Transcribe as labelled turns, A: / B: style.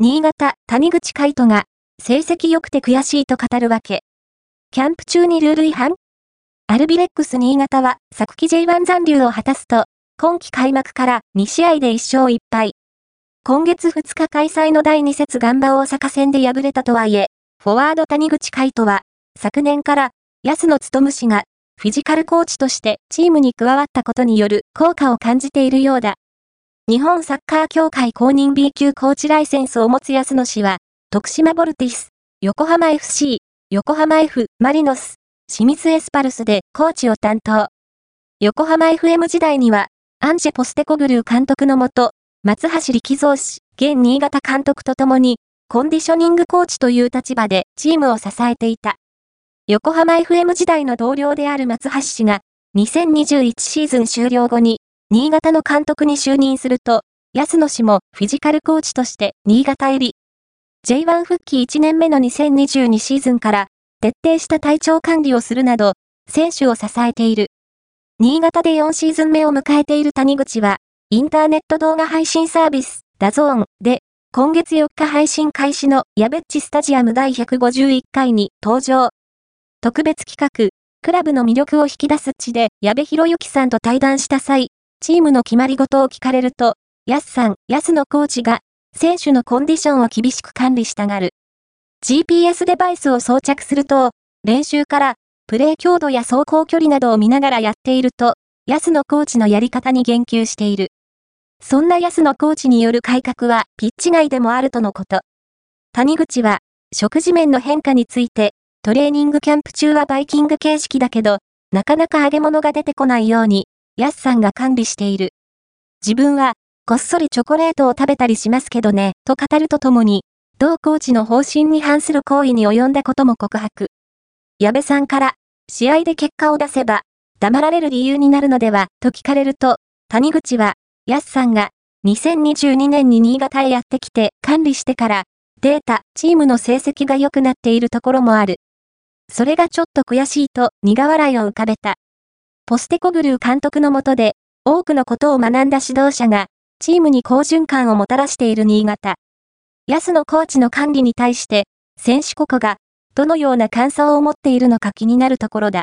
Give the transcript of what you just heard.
A: 新潟、谷口海人が、成績良くて悔しいと語るわけ。キャンプ中にルール違反？アルビレックス新潟は、昨季 J1 残留を果たすと、今季開幕から2試合で1勝1敗。今月2日開催の第2節ガンバ大阪戦で敗れたとはいえ、フォワード谷口海人は、昨年から安野務氏がフィジカルコーチとしてチームに加わったことによる効果を感じているようだ。日本サッカー協会公認 B 級コーチライセンスを持つ安野氏は、徳島ボルティス、横浜 FC、横浜 F、マリノス、清水エスパルスでコーチを担当。横浜 FM 時代には、アンジェ・ポステコグルー監督のもと、松橋力蔵氏、現新潟監督と共に、コンディショニングコーチという立場でチームを支えていた。横浜 FM 時代の同僚である松橋氏が、2021シーズン終了後に、新潟の監督に就任すると、安野氏もフィジカルコーチとして新潟入り。J1 復帰1年目の2022シーズンから、徹底した体調管理をするなど、選手を支えている。新潟で4シーズン目を迎えている谷口は、インターネット動画配信サービス、 DAZN で、今月4日配信開始のヤベッチスタジアム第151回に登場。特別企画、クラブの魅力を引き出す地で矢部博之さんと対談した際、チームの決まり事を聞かれると、ヤスさん、ヤスのコーチが、選手のコンディションを厳しく管理したがる。GPS デバイスを装着すると、練習から、プレー強度や走行距離などを見ながらやっていると、ヤスのコーチのやり方に言及している。そんなヤスのコーチによる改革は、ピッチ外でもあるとのこと。谷口は、食事面の変化について、トレーニングキャンプ中はバイキング形式だけど、なかなか揚げ物が出てこないように、ヤスさんが管理している。自分は、こっそりチョコレートを食べたりしますけどね、と語るとともに、同コーチの方針に反する行為に及んだことも告白。矢部さんから、試合で結果を出せば、黙られる理由になるのでは、と聞かれると、谷口は、ヤスさんが、2022年に新潟へやってきて管理してから、データ、チームの成績が良くなっているところもある。それがちょっと悔しいと苦笑いを浮かべた。ポステコグルー監督のもとで、多くのことを学んだ指導者が、チームに好循環をもたらしている新潟。安野コーチの管理に対して、選手個々が、どのような感想を持っているのか気になるところだ。